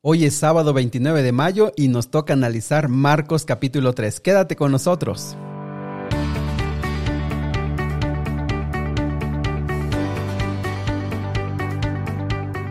Hoy es sábado 29 de mayo y nos toca analizar Marcos capítulo 3. Quédate con nosotros.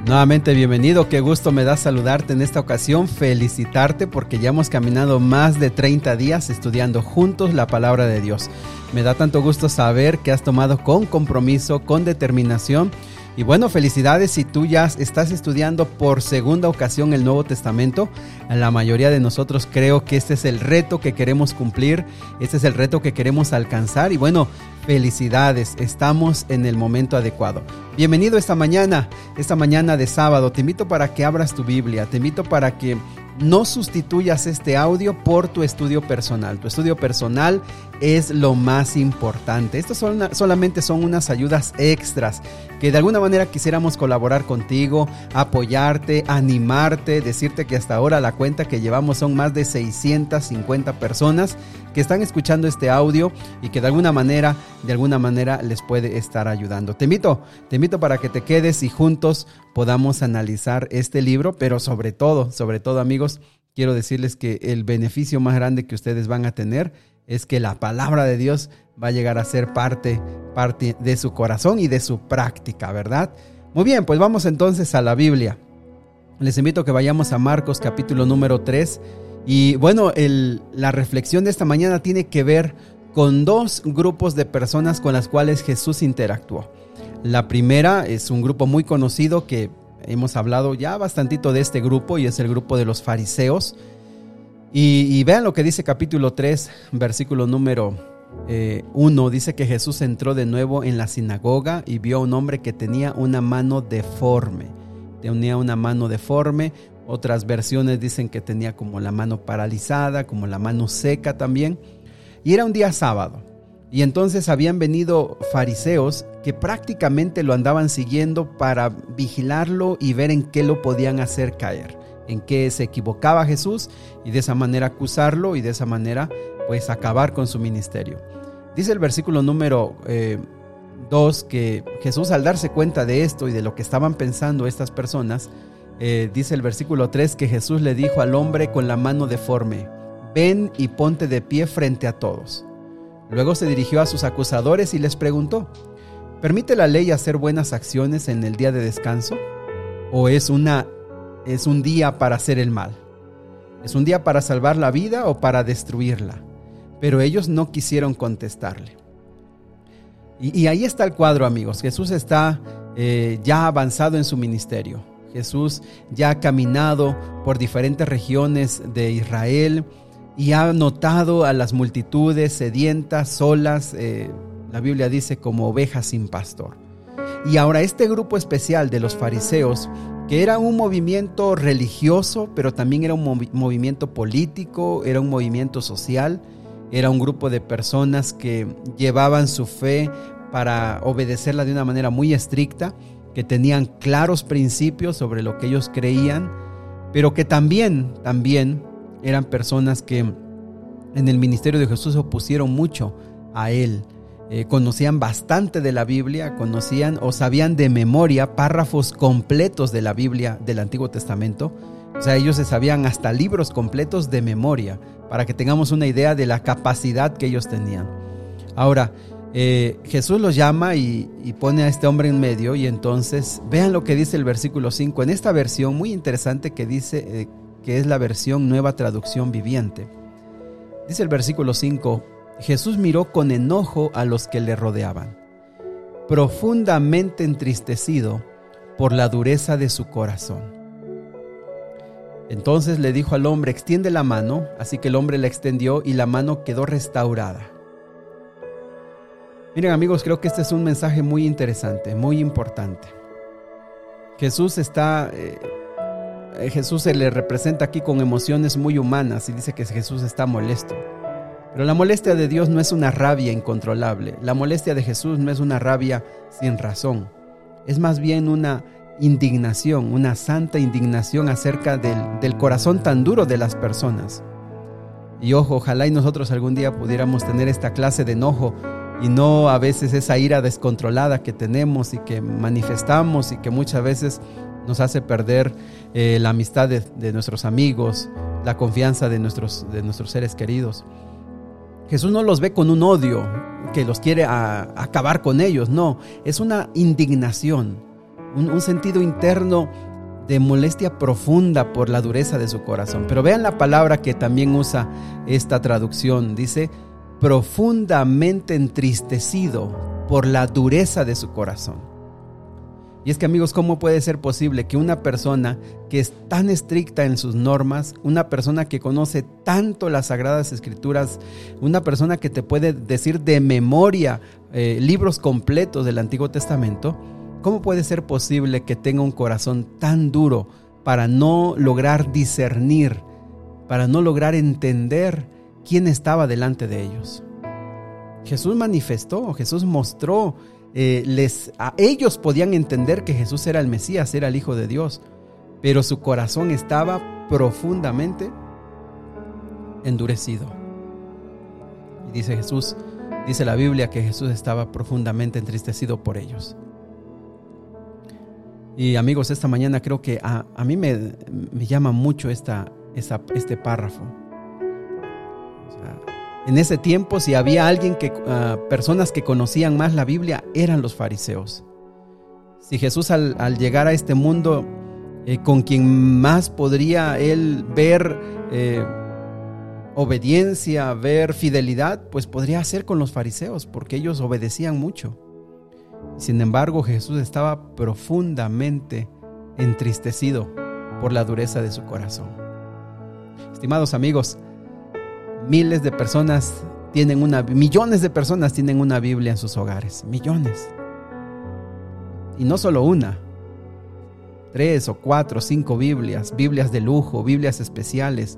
Nuevamente bienvenido, qué gusto me da saludarte en esta ocasión, felicitarte porque ya hemos caminado más de 30 días estudiando juntos la palabra de Dios. Me da tanto gusto saber que has tomado con compromiso, con determinación y bueno, felicidades si tú ya estás estudiando por segunda ocasión el Nuevo Testamento. La mayoría de nosotros creo que este es el reto que queremos cumplir, este es el reto que queremos alcanzar. Y bueno, felicidades, estamos en el momento adecuado. Bienvenido esta mañana, esta mañana de sábado. Te invito para que abras tu Biblia, te invito para que no sustituyas este audio por tu estudio personal. Tu estudio personal es lo más importante. Estos son solamente son unas ayudas extras que de alguna manera quisiéramos colaborar contigo, apoyarte, animarte, decirte que hasta ahora la cuenta que llevamos son más de 650 personas que están escuchando este audio y que de alguna manera, de alguna manera les puede estar ayudando. Te invito, te invito para que te quedes y juntos podamos analizar este libro, pero sobre todo, sobre todo amigos, quiero decirles que el beneficio más grande que ustedes van a tener es que la palabra de Dios va a llegar a ser parte, parte de su corazón y de su práctica, ¿verdad? Muy bien, pues vamos entonces a la Biblia. Les invito a que vayamos a Marcos capítulo número 3 y bueno, la reflexión de esta mañana tiene que ver con dos grupos de personas con las cuales Jesús interactuó. La primera es un grupo muy conocido que hemos hablado ya bastantito de este grupo y es el grupo de los fariseos. Y, vean lo que dice capítulo 3, versículo número 1. Eh, dice que Jesús entró de nuevo en la sinagoga y vio a un hombre que tenía una mano deforme. Tenía una mano deforme, otras versiones dicen que tenía como la mano paralizada, como la mano seca también. Y era un día sábado. Y entonces habían venido fariseos que prácticamente lo andaban siguiendo para vigilarlo y ver en qué lo podían hacer caer, en qué se equivocaba Jesús y de esa manera acusarlo y de esa manera pues acabar con su ministerio. Dice el versículo número 2 eh, que Jesús al darse cuenta de esto y de lo que estaban pensando estas personas, eh, dice el versículo 3 que Jesús le dijo al hombre con la mano deforme, ven y ponte de pie frente a todos. Luego se dirigió a sus acusadores y les preguntó, ¿permite la ley hacer buenas acciones en el día de descanso? ¿O es, una, es un día para hacer el mal? ¿Es un día para salvar la vida o para destruirla? Pero ellos no quisieron contestarle. Y, ahí está el cuadro, amigos. Jesús está eh, ya avanzado en su ministerio Jesús ya ha caminado por diferentes regiones de Israel y ha notado a las multitudes sedientas, solas, eh, la Biblia dice como ovejas sin pastor. Y ahora este grupo especial de los fariseos, que era un movimiento religioso, pero también era un movimiento político, era un movimiento social, era un grupo de personas que llevaban su fe para obedecerla de una manera muy estricta que tenían claros principios sobre lo que ellos creían, pero que también, también eran personas que en el ministerio de Jesús opusieron mucho a él. Eh, conocían bastante de la Biblia, conocían o sabían de memoria párrafos completos de la Biblia del Antiguo Testamento. O sea, ellos se sabían hasta libros completos de memoria, para que tengamos una idea de la capacidad que ellos tenían. Ahora, eh, Jesús los llama y, pone a este hombre en medio y entonces vean lo que dice el versículo 5 en esta versión muy interesante que dice eh, que es la versión nueva traducción viviente. Dice el versículo 5, Jesús miró con enojo a los que le rodeaban, profundamente entristecido por la dureza de su corazón. Entonces le dijo al hombre, extiende la mano, así que el hombre la extendió y la mano quedó restaurada. Miren amigos, creo que este es un mensaje muy interesante, muy importante. Jesús está, eh, Jesús se le representa aquí con emociones muy humanas y dice que Jesús está molesto. Pero la molestia de Dios no es una rabia incontrolable. La molestia de Jesús no es una rabia sin razón. Es más bien una indignación, una santa indignación acerca del, corazón tan duro de las personas. Y ojo, ojalá y nosotros algún día pudiéramos tener esta clase de enojo y no a veces esa ira descontrolada que tenemos y que manifestamos y que muchas veces nos hace perder eh, la amistad de, nuestros amigos, la confianza de nuestros, de nuestros seres queridos. Jesús no los ve con un odio que los quiere acabar con ellos, no, es una indignación, un, sentido interno de molestia profunda por la dureza de su corazón. Pero vean la palabra que también usa esta traducción, dice profundamente entristecido por la dureza de su corazón. Y es que amigos, ¿cómo puede ser posible que una persona que es tan estricta en sus normas, una persona que conoce tanto las sagradas escrituras, una persona que te puede decir de memoria eh, libros completos del Antiguo Testamento, ¿cómo puede ser posible que tenga un corazón tan duro para no lograr discernir, para no lograr entender quién estaba delante de ellos? Jesús manifestó, Jesús mostró eh, les, a ellos podían entender que Jesús era el Mesías, era el Hijo de Dios, pero su corazón estaba profundamente endurecido. Y dice Jesús, dice la Biblia que Jesús estaba profundamente entristecido por ellos. Y amigos, esta mañana creo que a, mí me, llama mucho esta, este párrafo. En ese tiempo, si había alguien que, ah, personas que conocían más la Biblia, eran los fariseos. Si Jesús al, llegar a este mundo, eh, con quien más podría él ver eh, obediencia, ver fidelidad, pues podría ser con los fariseos, porque ellos obedecían mucho. Sin embargo, Jesús estaba profundamente entristecido por la dureza de su corazón. Estimados amigos, miles de personas tienen una, millones de personas tienen una Biblia en sus hogares, millones. Y no solo una, tres o cuatro, cinco Biblias, Biblias de lujo, Biblias especiales.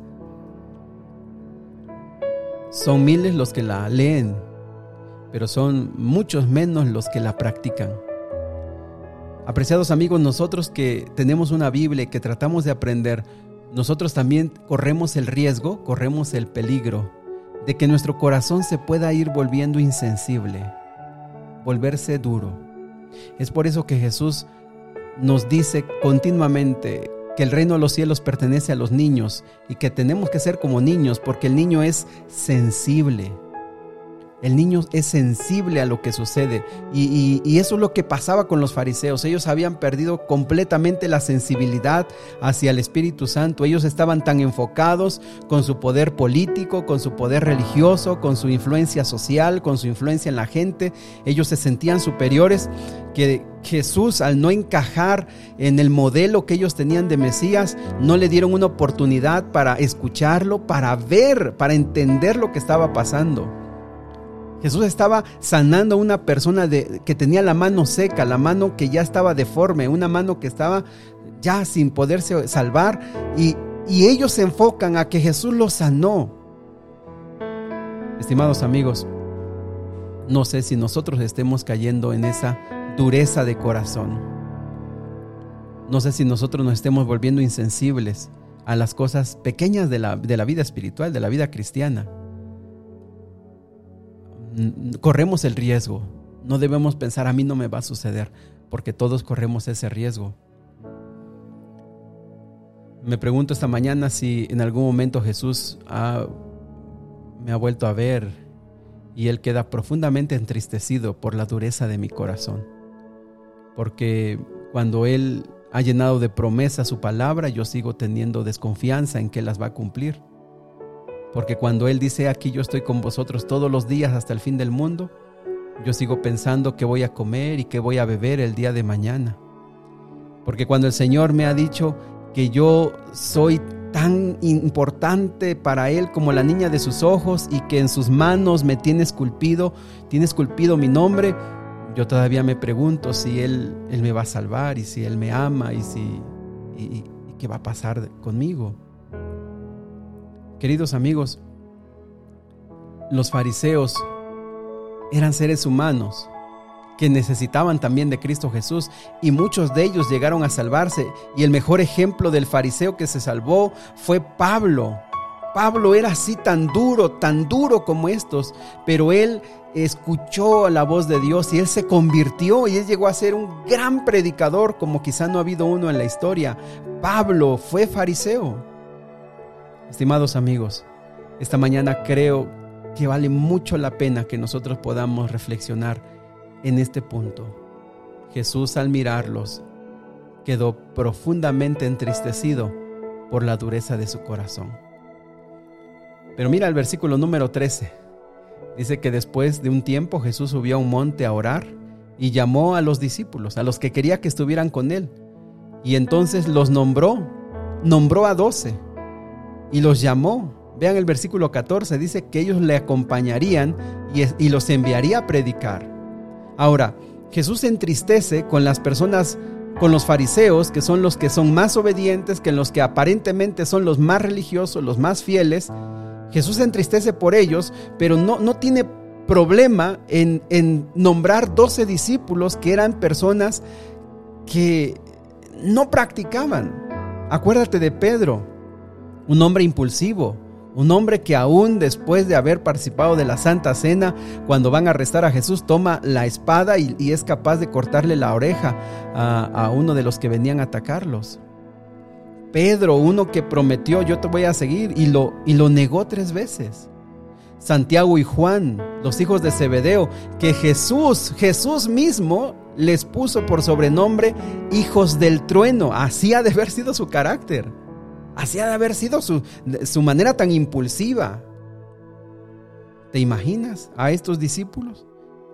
Son miles los que la leen, pero son muchos menos los que la practican. Apreciados amigos, nosotros que tenemos una Biblia y que tratamos de aprender, nosotros también corremos el riesgo, corremos el peligro de que nuestro corazón se pueda ir volviendo insensible, volverse duro. Es por eso que Jesús nos dice continuamente que el reino de los cielos pertenece a los niños y que tenemos que ser como niños porque el niño es sensible el niño es sensible a lo que sucede y, eso es lo que pasaba con los fariseos. Ellos habían perdido completamente la sensibilidad hacia el Espíritu Santo. Ellos estaban tan enfocados con su poder político, con su poder religioso, con su influencia social, con su influencia en la gente. Ellos se sentían superiores que Jesús al no encajar en el modelo que ellos tenían de Mesías, no le dieron una oportunidad para escucharlo, para ver, para entender lo que estaba pasando. Jesús estaba sanando a una persona de, que tenía la mano seca, la mano que ya estaba deforme, una mano que estaba ya sin poderse salvar y, y ellos se enfocan a que Jesús lo sanó. Estimados amigos, no sé si nosotros estemos cayendo en esa dureza de corazón. No sé si nosotros nos estemos volviendo insensibles a las cosas pequeñas de la, de la vida espiritual, de la vida cristiana corremos el riesgo. No debemos pensar a mí no me va a suceder, porque todos corremos ese riesgo. Me pregunto esta mañana si en algún momento Jesús me ha vuelto a ver y Él queda profundamente entristecido por la dureza de mi corazón. Porque cuando Él ha llenado de promesa su palabra, yo sigo teniendo desconfianza en que las va a cumplir. Porque cuando Él dice, aquí yo estoy con vosotros todos los días hasta el fin del mundo, yo sigo pensando que voy a comer y que voy a beber el día de mañana. Porque cuando el Señor me ha dicho que yo soy tan importante para Él como la niña de sus ojos y que en sus manos me tiene esculpido, tiene esculpido mi nombre, yo todavía me pregunto si Él, él me va a salvar y si Él me ama y si y qué va a pasar conmigo. Queridos amigos, los fariseos eran seres humanos que necesitaban también de Cristo Jesús y muchos de ellos llegaron a salvarse y el mejor ejemplo del fariseo que se salvó fue Pablo. Pablo era así tan duro, tan duro como estos, pero él escuchó la voz de Dios y él se convirtió y él llegó a ser un gran predicador como quizá no ha habido uno en la historia. Pablo fue fariseo. Estimados amigos, esta mañana creo que vale mucho la pena que nosotros podamos reflexionar en este punto. Jesús al mirarlos quedó profundamente entristecido por la dureza de su corazón. Pero mira el versículo número 13. Dice que después de un tiempo Jesús subió a un monte a orar y llamó a los discípulos, a los que quería que estuvieran con él. Y entonces los nombró, nombró a doce y los llamó. Vean el versículo 14, dice que ellos le acompañarían y, los enviaría a predicar. Ahora, Jesús se entristece con las personas, con los fariseos, que son los que son más obedientes, que los que aparentemente son los más religiosos, los más fieles. Jesús se entristece por ellos, pero no, no tiene problema en, en nombrar doce discípulos que eran personas que no practicaban. Acuérdate de Pedro, un hombre impulsivo, un hombre que aún después de haber participado de la Santa Cena, cuando van a arrestar a Jesús, toma la espada y, es capaz de cortarle la oreja a, uno de los que venían a atacarlos. Pedro, uno que prometió, yo te voy a seguir, y lo, y lo negó tres veces. Santiago y Juan, los hijos de Zebedeo, que Jesús, Jesús mismo les puso por sobrenombre hijos del trueno. Así ha de haber sido su carácter. Así ha de haber sido su, su manera tan impulsiva. ¿Te imaginas a estos discípulos?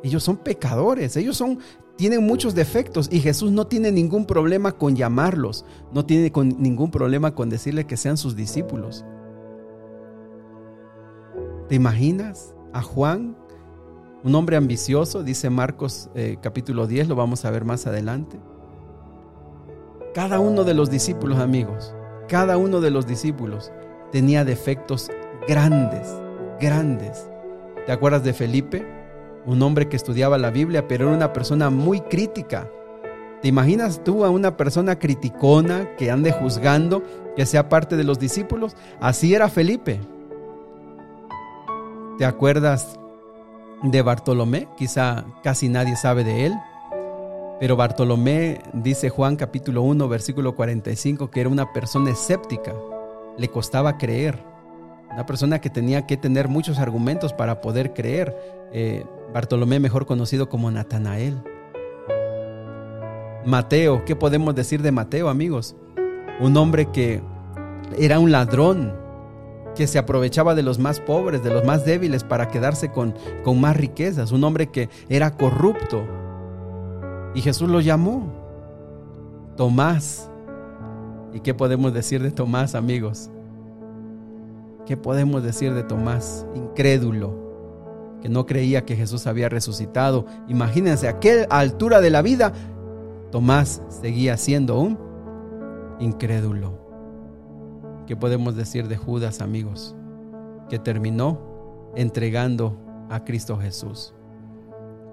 Ellos son pecadores, ellos son, tienen muchos defectos y Jesús no tiene ningún problema con llamarlos, no tiene ningún problema con decirle que sean sus discípulos. ¿Te imaginas a Juan, un hombre ambicioso, dice Marcos eh, capítulo 10, lo vamos a ver más adelante? Cada uno de los discípulos, amigos, cada uno de los discípulos tenía defectos grandes, grandes. ¿Te acuerdas de Felipe? Un hombre que estudiaba la Biblia, pero era una persona muy crítica. ¿Te imaginas tú a una persona criticona que ande juzgando, que sea parte de los discípulos? Así era Felipe. ¿Te acuerdas de Bartolomé? Quizá casi nadie sabe de él. Pero Bartolomé, dice Juan capítulo 1, versículo 45, que era una persona escéptica, le costaba creer, una persona que tenía que tener muchos argumentos para poder creer. Eh, Bartolomé, mejor conocido como Natanael. Mateo, ¿qué podemos decir de Mateo, amigos? Un hombre que era un ladrón, que se aprovechaba de los más pobres, de los más débiles para quedarse con, con más riquezas, un hombre que era corrupto, y Jesús lo llamó Tomás. ¿Y qué podemos decir de Tomás, amigos? ¿Qué podemos decir de Tomás? Incrédulo, que no creía que Jesús había resucitado. Imagínense, a aquella altura de la vida, Tomás seguía siendo un incrédulo. ¿Qué podemos decir de Judas, amigos? Que terminó entregando a Cristo Jesús.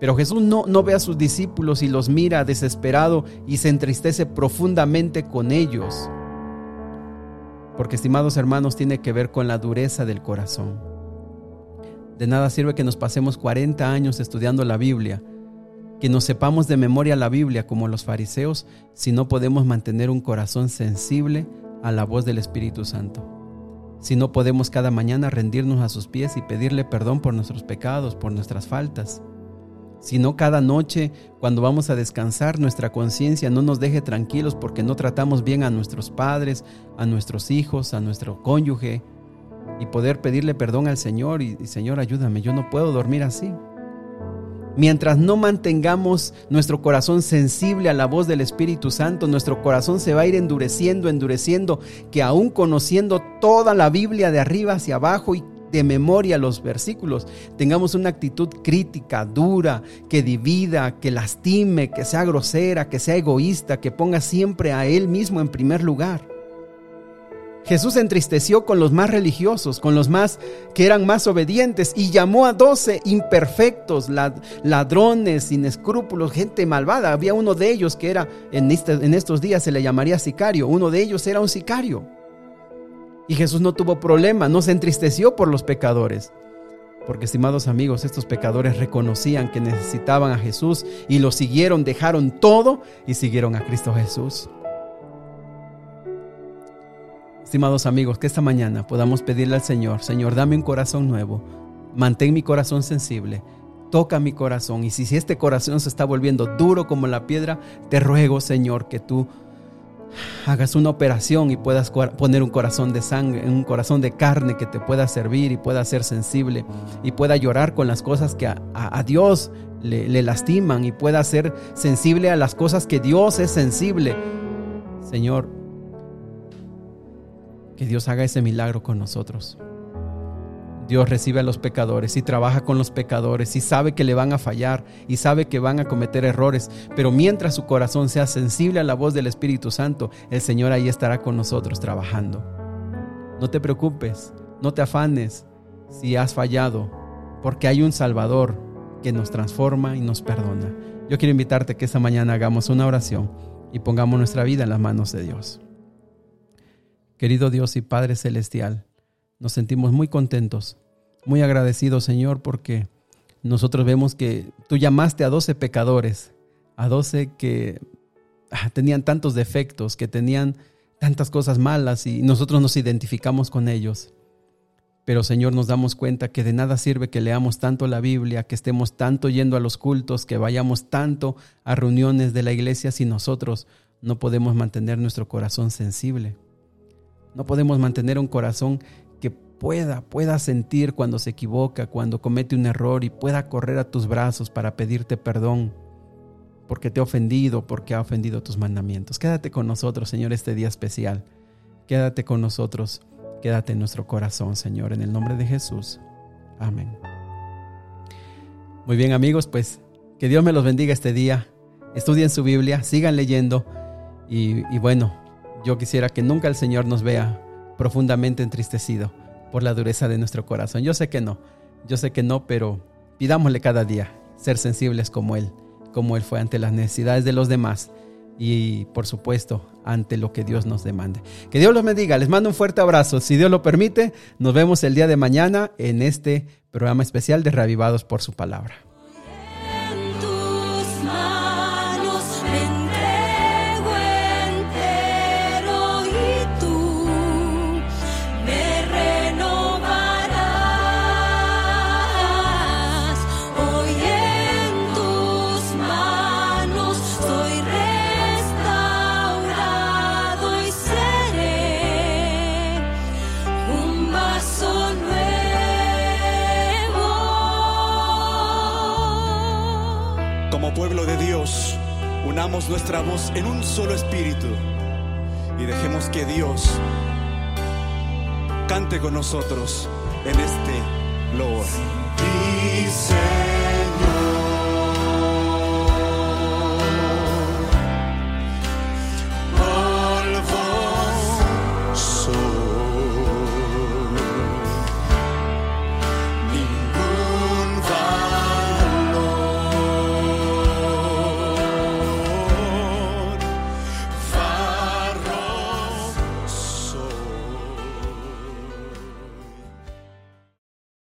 Pero Jesús no, no ve a sus discípulos y los mira desesperado y se entristece profundamente con ellos. Porque, estimados hermanos, tiene que ver con la dureza del corazón. De nada sirve que nos pasemos 40 años estudiando la Biblia, que nos sepamos de memoria la Biblia como los fariseos, si no podemos mantener un corazón sensible a la voz del Espíritu Santo. Si no podemos cada mañana rendirnos a sus pies y pedirle perdón por nuestros pecados, por nuestras faltas sino cada noche cuando vamos a descansar nuestra conciencia no nos deje tranquilos porque no tratamos bien a nuestros padres, a nuestros hijos, a nuestro cónyuge y poder pedirle perdón al Señor y, Señor ayúdame, yo no puedo dormir así. Mientras no mantengamos nuestro corazón sensible a la voz del Espíritu Santo, nuestro corazón se va a ir endureciendo, endureciendo, que aún conociendo toda la Biblia de arriba hacia abajo y de memoria los versículos, tengamos una actitud crítica, dura, que divida, que lastime, que sea grosera, que sea egoísta, que ponga siempre a Él mismo en primer lugar. Jesús entristeció con los más religiosos, con los más que eran más obedientes y llamó a doce imperfectos, ladrones, sin escrúpulos, gente malvada. Había uno de ellos que era, en, este, en estos días se le llamaría sicario, uno de ellos era un sicario. Y Jesús no tuvo problema, no se entristeció por los pecadores. Porque, estimados amigos, estos pecadores reconocían que necesitaban a Jesús y lo siguieron, dejaron todo y siguieron a Cristo Jesús. Estimados amigos, que esta mañana podamos pedirle al Señor, Señor, dame un corazón nuevo, mantén mi corazón sensible, toca mi corazón. Y si, este corazón se está volviendo duro como la piedra, te ruego, Señor, que tú hagas una operación y puedas poner un corazón de sangre, un corazón de carne que te pueda servir y pueda ser sensible y pueda llorar con las cosas que a, Dios le, lastiman y pueda ser sensible a las cosas que Dios es sensible. Señor, que Dios haga ese milagro con nosotros. Dios recibe a los pecadores y trabaja con los pecadores y sabe que le van a fallar y sabe que van a cometer errores, pero mientras su corazón sea sensible a la voz del Espíritu Santo, el Señor ahí estará con nosotros trabajando. No te preocupes, no te afanes si has fallado, porque hay un Salvador que nos transforma y nos perdona. Yo quiero invitarte que esta mañana hagamos una oración y pongamos nuestra vida en las manos de Dios. Querido Dios y Padre Celestial, nos sentimos muy contentos, muy agradecidos, Señor, porque nosotros vemos que tú llamaste a 12 pecadores, a 12 que ah, tenían tantos defectos, que tenían tantas cosas malas y nosotros nos identificamos con ellos. Pero Señor, nos damos cuenta que de nada sirve que leamos tanto la Biblia, que estemos tanto yendo a los cultos, que vayamos tanto a reuniones de la iglesia si nosotros no podemos mantener nuestro corazón sensible. No podemos mantener un corazón pueda, pueda sentir cuando se equivoca, cuando comete un error y pueda correr a tus brazos para pedirte perdón porque te ha ofendido, porque ha ofendido tus mandamientos. Quédate con nosotros, Señor, este día especial. Quédate con nosotros, quédate en nuestro corazón, Señor, en el nombre de Jesús. Amén. Muy bien, amigos, pues que Dios me los bendiga este día. Estudien su Biblia, sigan leyendo y, y bueno, yo quisiera que nunca el Señor nos vea profundamente entristecido por la dureza de nuestro corazón. Yo sé que no, yo sé que no, pero pidámosle cada día ser sensibles como Él, como Él fue ante las necesidades de los demás y por supuesto ante lo que Dios nos demande. Que Dios los bendiga, les mando un fuerte abrazo. Si Dios lo permite, nos vemos el día de mañana en este programa especial de Reavivados por su palabra. En un solo espíritu y dejemos que Dios cante con nosotros en este. Señor.